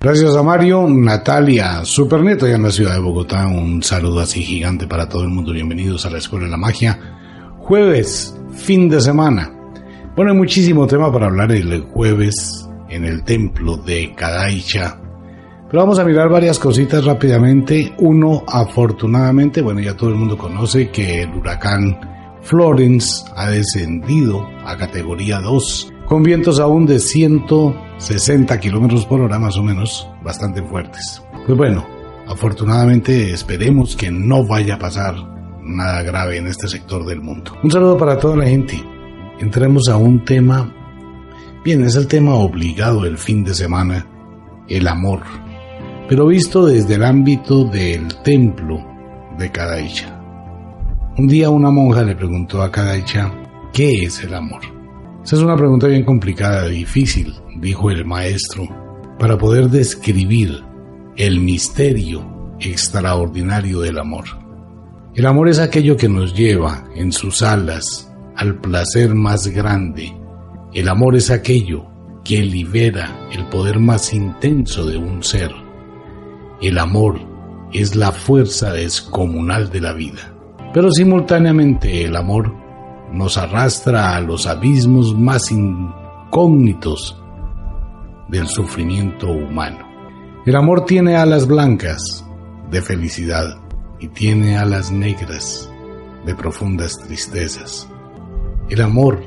Gracias a Mario, Natalia, Superneto ya en la ciudad de Bogotá. Un saludo así gigante para todo el mundo. Bienvenidos a la Escuela de la Magia. Jueves, fin de semana. Bueno, muchísimo tema para hablar el jueves en el templo de Kadaicha. Pero vamos a mirar varias cositas rápidamente. Uno, afortunadamente, bueno, ya todo el mundo conoce que el huracán Florence ha descendido a categoría 2 con vientos aún de 160 kilómetros por hora más o menos, bastante fuertes. Pues bueno, afortunadamente esperemos que no vaya a pasar nada grave en este sector del mundo. Un saludo para toda la gente. Entremos a un tema, bien, es el tema obligado el fin de semana, el amor, pero visto desde el ámbito del templo de Kadaicha. Un día una monja le preguntó a Kadaicha, ¿qué es el amor? Esa es una pregunta bien complicada, difícil, dijo el maestro, para poder describir el misterio extraordinario del amor. El amor es aquello que nos lleva en sus alas al placer más grande. El amor es aquello que libera el poder más intenso de un ser. El amor es la fuerza descomunal de la vida. Pero simultáneamente el amor nos arrastra a los abismos más incógnitos del sufrimiento humano. El amor tiene alas blancas de felicidad y tiene alas negras de profundas tristezas. El amor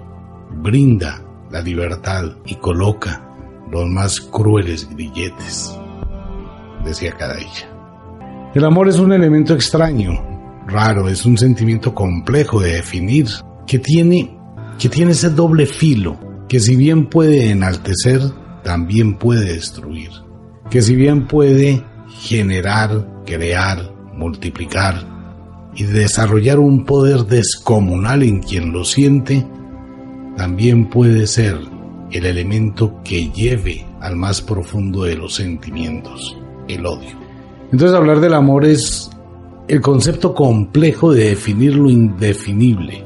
brinda la libertad y coloca los más crueles grilletes, decía Cadilla. El amor es un elemento extraño, raro, es un sentimiento complejo de definir que tiene, que tiene ese doble filo, que si bien puede enaltecer, también puede destruir, que si bien puede generar, crear, multiplicar y desarrollar un poder descomunal en quien lo siente, también puede ser el elemento que lleve al más profundo de los sentimientos, el odio. Entonces hablar del amor es el concepto complejo de definir lo indefinible,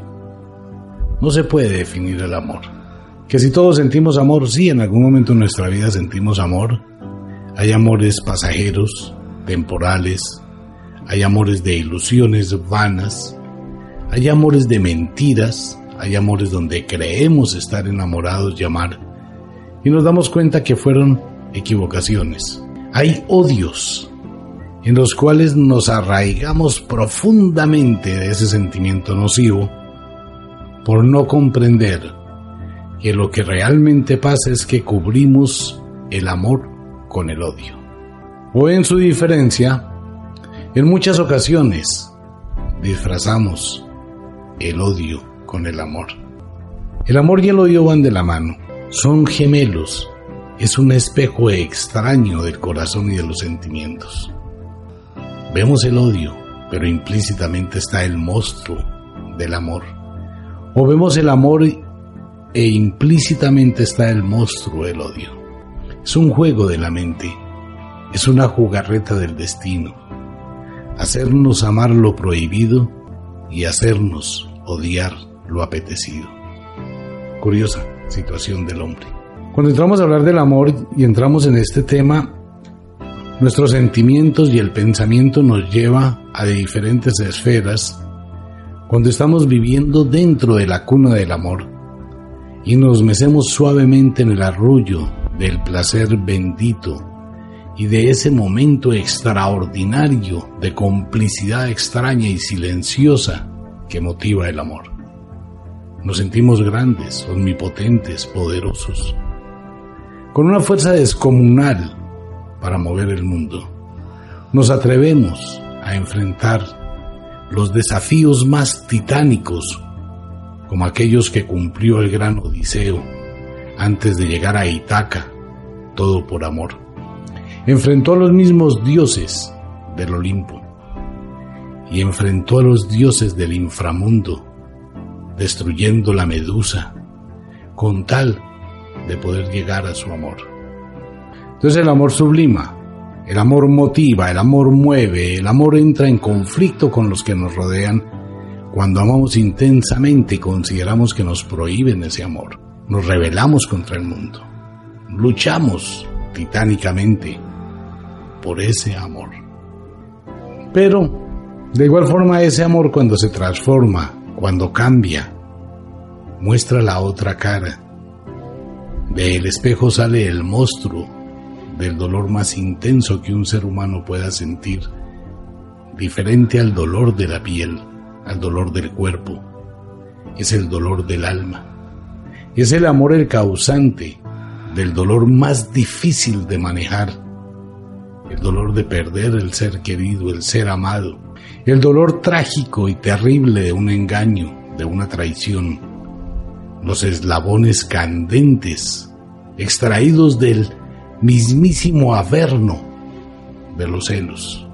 no se puede definir el amor. Que si todos sentimos amor, sí, en algún momento en nuestra vida sentimos amor. Hay amores pasajeros, temporales, hay amores de ilusiones vanas, hay amores de mentiras, hay amores donde creemos estar enamorados y amar y nos damos cuenta que fueron equivocaciones. Hay odios en los cuales nos arraigamos profundamente de ese sentimiento nocivo por no comprender que lo que realmente pasa es que cubrimos el amor con el odio. O en su diferencia, en muchas ocasiones disfrazamos el odio con el amor. El amor y el odio van de la mano, son gemelos, es un espejo extraño del corazón y de los sentimientos. Vemos el odio, pero implícitamente está el monstruo del amor o vemos el amor e implícitamente está el monstruo del odio. Es un juego de la mente, es una jugarreta del destino. Hacernos amar lo prohibido y hacernos odiar lo apetecido. Curiosa situación del hombre. Cuando entramos a hablar del amor y entramos en este tema, nuestros sentimientos y el pensamiento nos lleva a diferentes esferas cuando estamos viviendo dentro de la cuna del amor y nos mecemos suavemente en el arrullo del placer bendito y de ese momento extraordinario de complicidad extraña y silenciosa que motiva el amor. Nos sentimos grandes, omnipotentes, poderosos, con una fuerza descomunal para mover el mundo. Nos atrevemos a enfrentar los desafíos más titánicos, como aquellos que cumplió el gran Odiseo antes de llegar a Itaca, todo por amor. Enfrentó a los mismos dioses del Olimpo y enfrentó a los dioses del inframundo, destruyendo la medusa, con tal de poder llegar a su amor. Entonces el amor sublima, el amor motiva, el amor mueve, el amor entra en conflicto con los que nos rodean cuando amamos intensamente y consideramos que nos prohíben ese amor. Nos rebelamos contra el mundo. Luchamos titánicamente por ese amor. Pero, de igual forma, ese amor cuando se transforma, cuando cambia, muestra la otra cara. Del espejo sale el monstruo del dolor más intenso que un ser humano pueda sentir, diferente al dolor de la piel, al dolor del cuerpo. Es el dolor del alma. Es el amor el causante del dolor más difícil de manejar, el dolor de perder el ser querido, el ser amado, el dolor trágico y terrible de un engaño, de una traición, los eslabones candentes extraídos del mismísimo averno de los celos,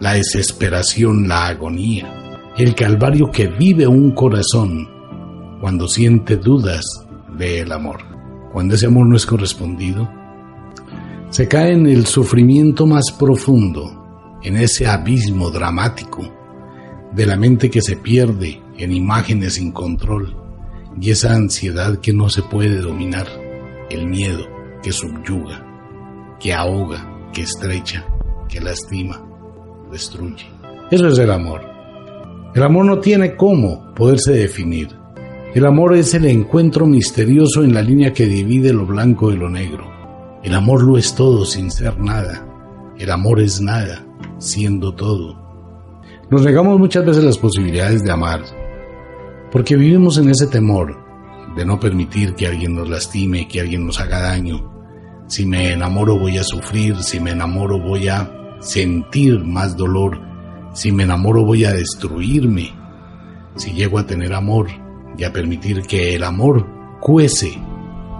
la desesperación, la agonía, el calvario que vive un corazón cuando siente dudas del amor. Cuando ese amor no es correspondido, se cae en el sufrimiento más profundo, en ese abismo dramático de la mente que se pierde en imágenes sin control y esa ansiedad que no se puede dominar, el miedo que subyuga, que ahoga, que estrecha, que lastima, destruye. Eso es el amor. El amor no tiene cómo poderse definir. El amor es el encuentro misterioso en la línea que divide lo blanco de lo negro. El amor lo es todo sin ser nada. El amor es nada, siendo todo. Nos negamos muchas veces las posibilidades de amar, porque vivimos en ese temor de no permitir que alguien nos lastime, que alguien nos haga daño. Si me enamoro voy a sufrir, si me enamoro voy a sentir más dolor, si me enamoro voy a destruirme. Si llego a tener amor y a permitir que el amor cuece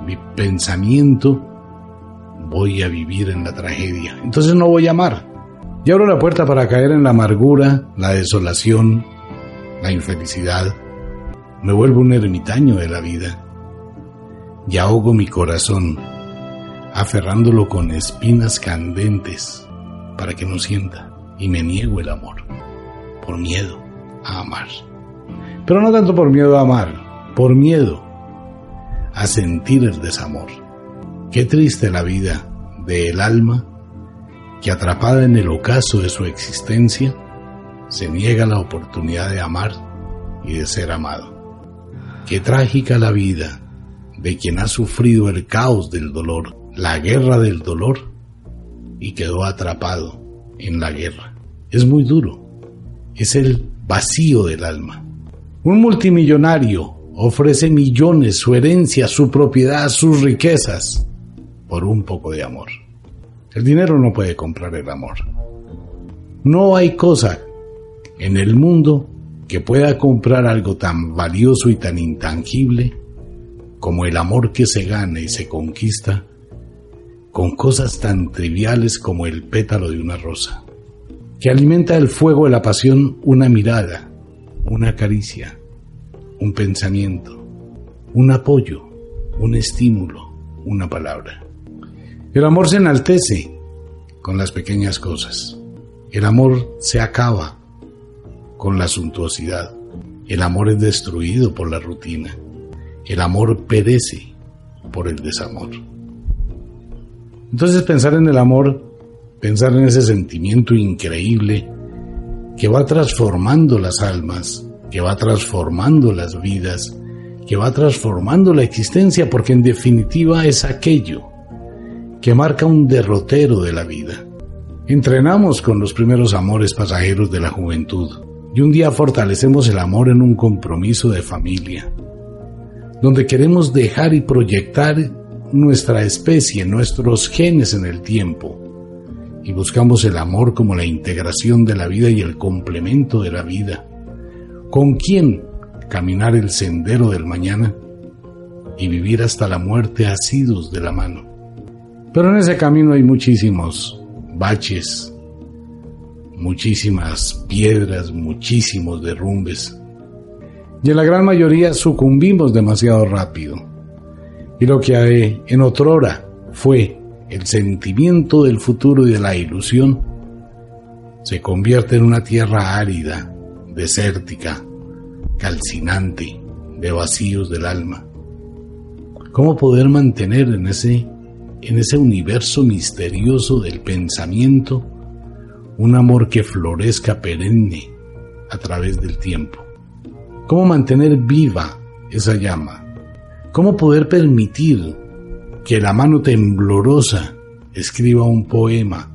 mi pensamiento, voy a vivir en la tragedia. Entonces no voy a amar. Y abro la puerta para caer en la amargura, la desolación, la infelicidad me vuelvo un ermitaño de la vida y ahogo mi corazón, aferrándolo con espinas candentes para que no sienta y me niego el amor, por miedo a amar. Pero no tanto por miedo a amar, por miedo a sentir el desamor. Qué triste la vida del alma que atrapada en el ocaso de su existencia se niega la oportunidad de amar y de ser amado. Qué trágica la vida de quien ha sufrido el caos del dolor, la guerra del dolor, y quedó atrapado en la guerra. Es muy duro. Es el vacío del alma. Un multimillonario ofrece millones, su herencia, su propiedad, sus riquezas, por un poco de amor. El dinero no puede comprar el amor. No hay cosa en el mundo que pueda comprar algo tan valioso y tan intangible como el amor que se gana y se conquista con cosas tan triviales como el pétalo de una rosa, que alimenta el fuego de la pasión una mirada, una caricia, un pensamiento, un apoyo, un estímulo, una palabra. El amor se enaltece con las pequeñas cosas. El amor se acaba con la suntuosidad. El amor es destruido por la rutina. El amor perece por el desamor. Entonces pensar en el amor, pensar en ese sentimiento increíble que va transformando las almas, que va transformando las vidas, que va transformando la existencia, porque en definitiva es aquello que marca un derrotero de la vida. Entrenamos con los primeros amores pasajeros de la juventud y un día fortalecemos el amor en un compromiso de familia, donde queremos dejar y proyectar nuestra especie, nuestros genes en el tiempo, y buscamos el amor como la integración de la vida y el complemento de la vida. ¿Con quién caminar el sendero del mañana y vivir hasta la muerte asidos de la mano? Pero en ese camino hay muchísimos baches, muchísimas piedras, muchísimos derrumbes. Y en la gran mayoría sucumbimos demasiado rápido. Y lo que en otrora fue el sentimiento del futuro y de la ilusión, se convierte en una tierra árida, desértica, calcinante, de vacíos del alma. ¿Cómo poder mantener en ese, en ese universo misterioso del pensamiento un amor que florezca perenne a través del tiempo? ¿Cómo mantener viva esa llama? ¿Cómo poder permitir que la mano temblorosa escriba un poema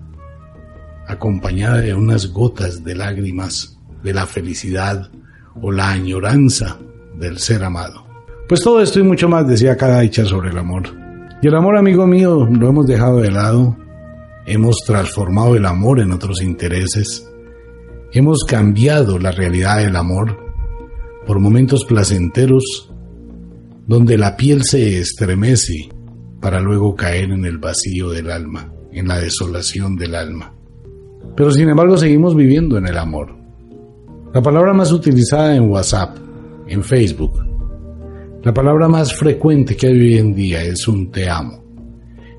acompañada de unas gotas de lágrimas de la felicidad o la añoranza del ser amado. Pues todo esto y mucho más decía cada dicha sobre el amor. Y el amor, amigo mío, lo hemos dejado de lado, hemos transformado el amor en otros intereses, hemos cambiado la realidad del amor por momentos placenteros donde la piel se estremece para luego caer en el vacío del alma, en la desolación del alma. Pero sin embargo seguimos viviendo en el amor. La palabra más utilizada en WhatsApp, en Facebook, la palabra más frecuente que hay hoy en día es un te amo,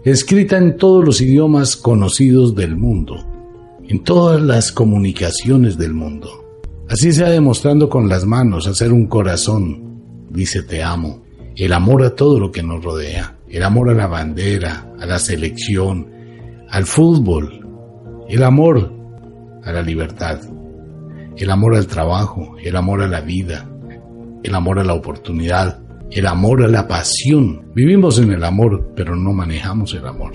escrita en todos los idiomas conocidos del mundo, en todas las comunicaciones del mundo. Así sea demostrando con las manos hacer un corazón, dice te amo, el amor a todo lo que nos rodea el amor a la bandera, a la selección, al fútbol, el amor a la libertad, el amor al trabajo, el amor a la vida, el amor a la oportunidad, el amor la pasión. Vivimos en el amor, pero no manejamos el amor.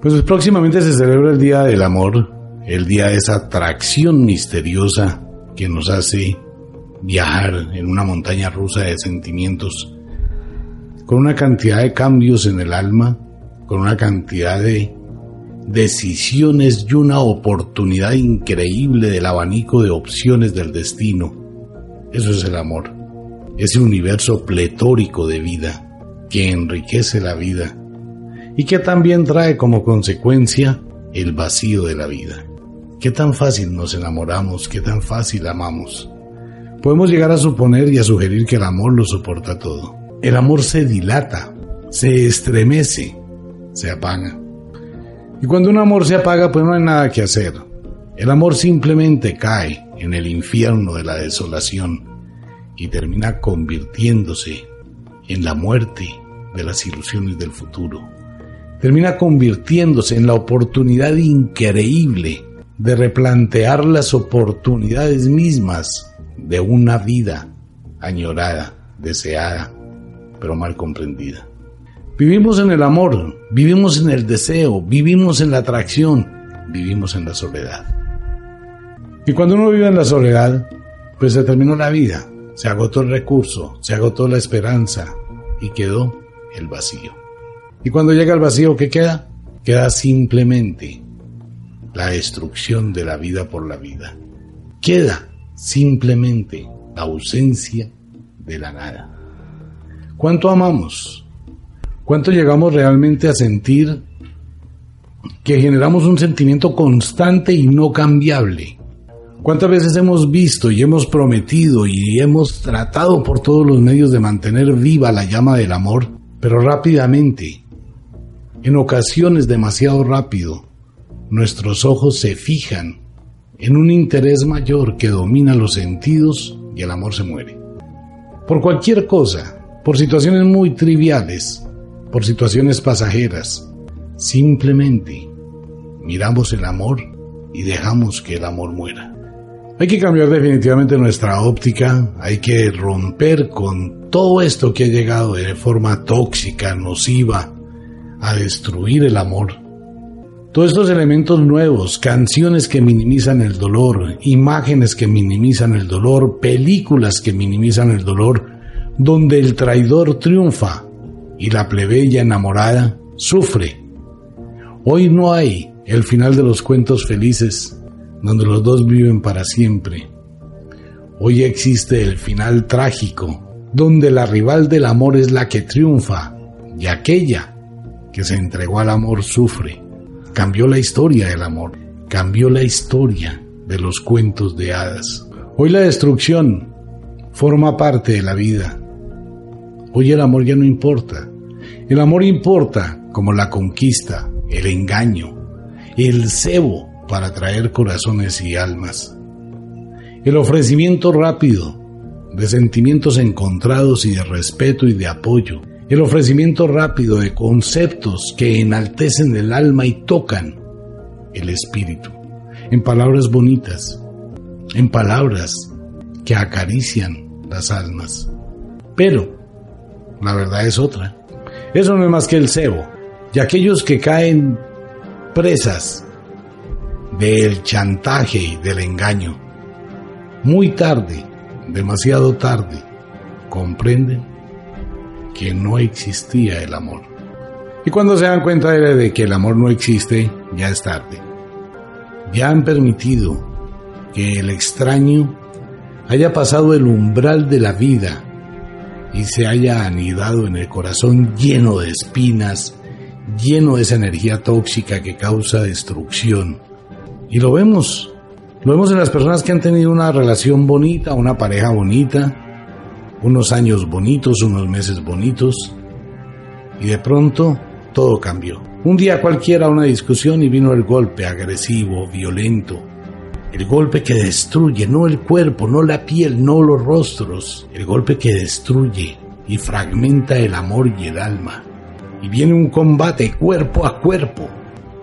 Pues próximamente se celebra el Día del Amor, el día de esa atracción misteriosa que nos hace viajar en una montaña rusa de sentimientos con una cantidad de cambios en el alma, con una cantidad de decisiones y una oportunidad increíble del abanico de opciones del destino. Eso es el amor, ese universo pletórico de vida que enriquece la vida y que también trae como consecuencia el vacío de la vida. Qué tan fácil nos enamoramos, qué tan fácil amamos. Podemos llegar a suponer y a sugerir que el amor lo soporta todo el amor se dilata, se estremece, se apaga. Y cuando un amor se apaga, pues no hay nada que hacer. El amor simplemente cae en el infierno de la desolación y termina convirtiéndose en la muerte de las ilusiones del futuro. Termina convirtiéndose en la oportunidad increíble de replantear las oportunidades mismas de una vida añorada, deseada pero mal comprendida. Vivimos en el amor, vivimos en el deseo, vivimos en la atracción, vivimos en la soledad. Y cuando uno vive en la soledad, pues se terminó la vida, se agotó el recurso, se agotó la esperanza y quedó el vacío. Y cuando llega el vacío, ¿qué queda? Queda simplemente la destrucción de la vida por la vida. Queda simplemente la ausencia de la nada. ¿Cuánto amamos? ¿Cuánto llegamos realmente a sentir que generamos un sentimiento constante y no cambiable? ¿Cuántas veces hemos visto y hemos prometido y hemos tratado por todos los medios de mantener viva la llama del amor, pero rápidamente, en ocasiones demasiado rápido, nuestros ojos se fijan en un interés mayor que domina los sentidos y el amor se muere? Por cualquier cosa, por situaciones muy triviales, por situaciones pasajeras. Simplemente miramos el amor y dejamos que el amor muera. Hay que cambiar definitivamente nuestra óptica, hay que romper con todo esto que ha llegado de forma tóxica, nociva, a destruir el amor. Todos estos elementos nuevos, canciones que minimizan el dolor, imágenes que minimizan el dolor, películas que minimizan el dolor, donde el traidor triunfa y la plebeya enamorada sufre. Hoy no hay el final de los cuentos felices, donde los dos viven para siempre. Hoy existe el final trágico, donde la rival del amor es la que triunfa y aquella que se entregó al amor sufre. Cambió la historia del amor, cambió la historia de los cuentos de hadas. Hoy la destrucción forma parte de la vida. Hoy el amor ya no importa. El amor importa como la conquista, el engaño, el cebo para atraer corazones y almas. El ofrecimiento rápido de sentimientos encontrados y de respeto y de apoyo. El ofrecimiento rápido de conceptos que enaltecen el alma y tocan el espíritu. En palabras bonitas, en palabras que acarician las almas. Pero la verdad es otra. Eso no es más que el cebo. Y aquellos que caen presas del chantaje y del engaño, muy tarde, demasiado tarde, comprenden que no existía el amor. Y cuando se dan cuenta de que el amor no existe, ya es tarde. Ya han permitido que el extraño haya pasado el umbral de la vida y se haya anidado en el corazón lleno de espinas, lleno de esa energía tóxica que causa destrucción. Y lo vemos, lo vemos en las personas que han tenido una relación bonita, una pareja bonita, unos años bonitos, unos meses bonitos, y de pronto todo cambió. Un día cualquiera una discusión y vino el golpe agresivo, violento, el golpe que destruye, no el cuerpo, no la piel, no los rostros. El golpe que destruye y fragmenta el amor y el alma. Y viene un combate cuerpo a cuerpo,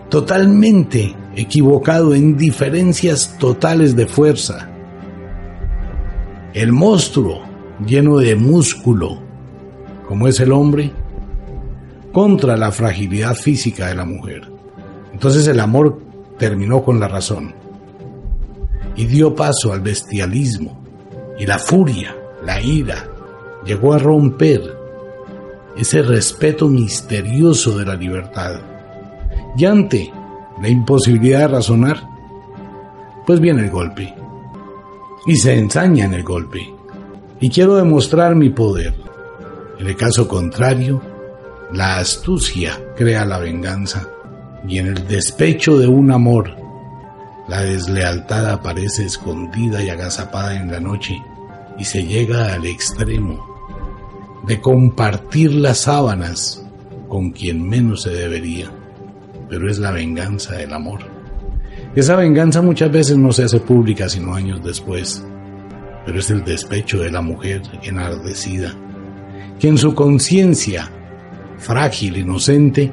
totalmente equivocado en diferencias totales de fuerza. El monstruo lleno de músculo, como es el hombre, contra la fragilidad física de la mujer. Entonces el amor terminó con la razón y dio paso al bestialismo y la furia, la ira, llegó a romper ese respeto misterioso de la libertad. Y ante la imposibilidad de razonar, pues viene el golpe. Y se ensaña en el golpe. Y quiero demostrar mi poder. En el caso contrario, la astucia crea la venganza. Y en el despecho de un amor la deslealtad aparece escondida y agazapada en la noche y se llega al extremo de compartir las sábanas con quien menos se debería, pero es la venganza del amor. Esa venganza muchas veces no se hace pública sino años después, pero es el despecho de la mujer enardecida, que en su conciencia frágil, inocente,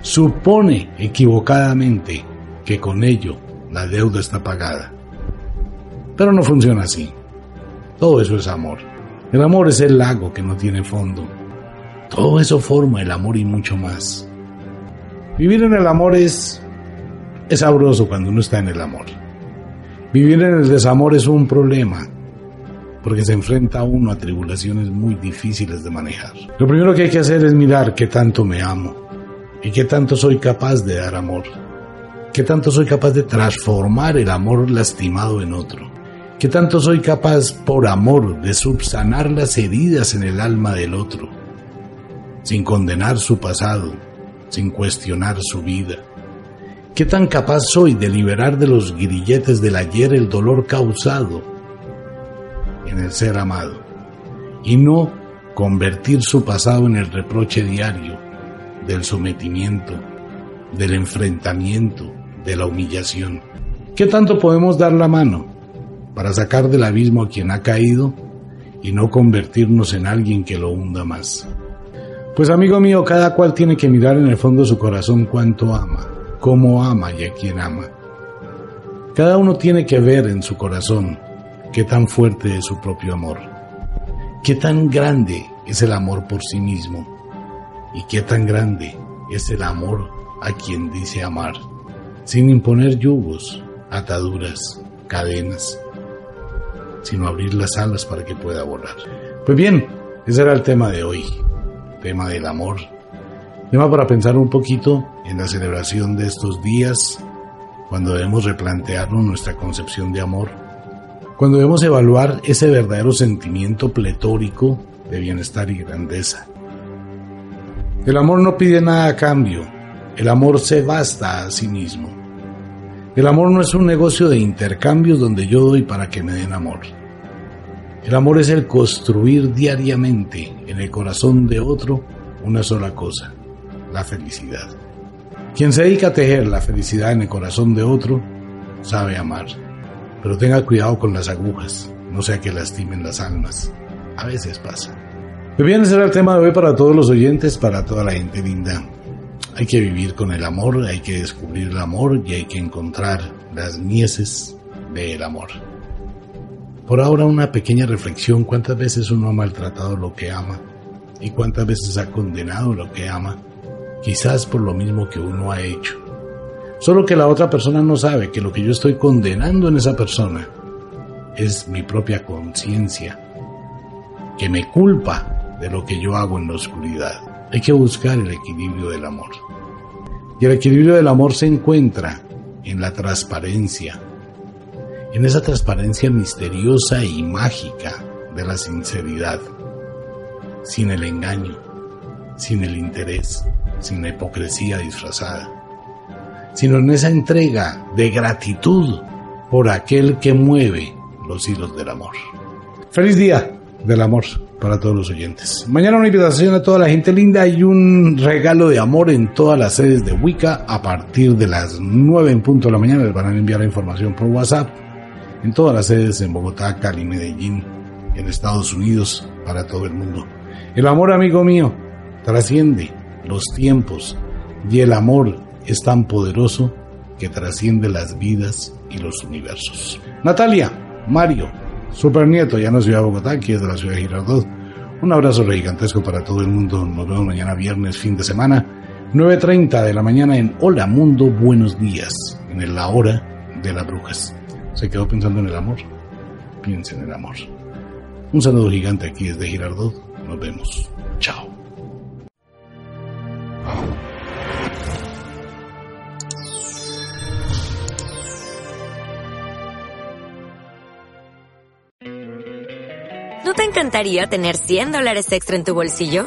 supone equivocadamente que con ello la deuda está pagada. Pero no funciona así. Todo eso es amor. El amor es el lago que no tiene fondo. Todo eso forma el amor y mucho más. Vivir en el amor es, es sabroso cuando uno está en el amor. Vivir en el desamor es un problema, porque se enfrenta uno a tribulaciones muy difíciles de manejar. Lo primero que hay que hacer es mirar qué tanto me amo y qué tanto soy capaz de dar amor. ¿Qué tanto soy capaz de transformar el amor lastimado en otro? ¿Qué tanto soy capaz, por amor, de subsanar las heridas en el alma del otro? Sin condenar su pasado, sin cuestionar su vida. ¿Qué tan capaz soy de liberar de los grilletes del ayer el dolor causado en el ser amado? Y no convertir su pasado en el reproche diario del sometimiento, del enfrentamiento, de la humillación. ¿Qué tanto podemos dar la mano para sacar del abismo a quien ha caído y no convertirnos en alguien que lo hunda más? Pues amigo mío, cada cual tiene que mirar en el fondo de su corazón cuánto ama, cómo ama y a quién ama. Cada uno tiene que ver en su corazón qué tan fuerte es su propio amor, qué tan grande es el amor por sí mismo y qué tan grande es el amor a quien dice amar sin imponer yugos, ataduras, cadenas, sino abrir las alas para que pueda volar. Pues bien, ese era el tema de hoy, tema del amor, tema para pensar un poquito en la celebración de estos días cuando debemos replantearnos nuestra concepción de amor, cuando debemos evaluar ese verdadero sentimiento pletórico de bienestar y grandeza. El amor no pide nada a cambio, el amor se basta a sí mismo. El amor no es un negocio de intercambios donde yo doy para que me den amor. El amor es el construir diariamente en el corazón de otro una sola cosa, la felicidad. Quien se dedica a tejer la felicidad en el corazón de otro, sabe amar. Pero tenga cuidado con las agujas, no sea que lastimen las almas. A veces pasa. Muy bien, ese era el tema de hoy para todos los oyentes, para toda la gente linda. Hay que vivir con el amor, hay que descubrir el amor y hay que encontrar las mieses del amor. Por ahora una pequeña reflexión, ¿cuántas veces uno ha maltratado lo que ama? ¿Y cuántas veces ha condenado lo que ama? Quizás por lo mismo que uno ha hecho. Solo que la otra persona no sabe que lo que yo estoy condenando en esa persona es mi propia conciencia, que me culpa de lo que yo hago en la oscuridad. Hay que buscar el equilibrio del amor. Y el equilibrio del amor se encuentra en la transparencia, en esa transparencia misteriosa y mágica de la sinceridad, sin el engaño, sin el interés, sin la hipocresía disfrazada, sino en esa entrega de gratitud por aquel que mueve los hilos del amor. Feliz día del amor para todos los oyentes. Mañana una invitación a toda la gente linda y un regalo de amor en todas las sedes de Wicca a partir de las 9 en punto de la mañana. Les van a enviar la información por WhatsApp en todas las sedes en Bogotá, Cali, Medellín, en Estados Unidos, para todo el mundo. El amor, amigo mío, trasciende los tiempos y el amor es tan poderoso que trasciende las vidas y los universos. Natalia, Mario, Super Nieto, ya no Ciudad de Bogotá, aquí es de la ciudad de Girardot. Un abrazo gigantesco para todo el mundo. Nos vemos mañana viernes, fin de semana, 9.30 de la mañana en Hola Mundo, buenos días, en la hora de las brujas se quedó pensando en el amor, piensa en el amor. Un saludo gigante aquí desde Girardot. Nos vemos. Chao. ¿No te encantaría tener 100 dólares extra en tu bolsillo?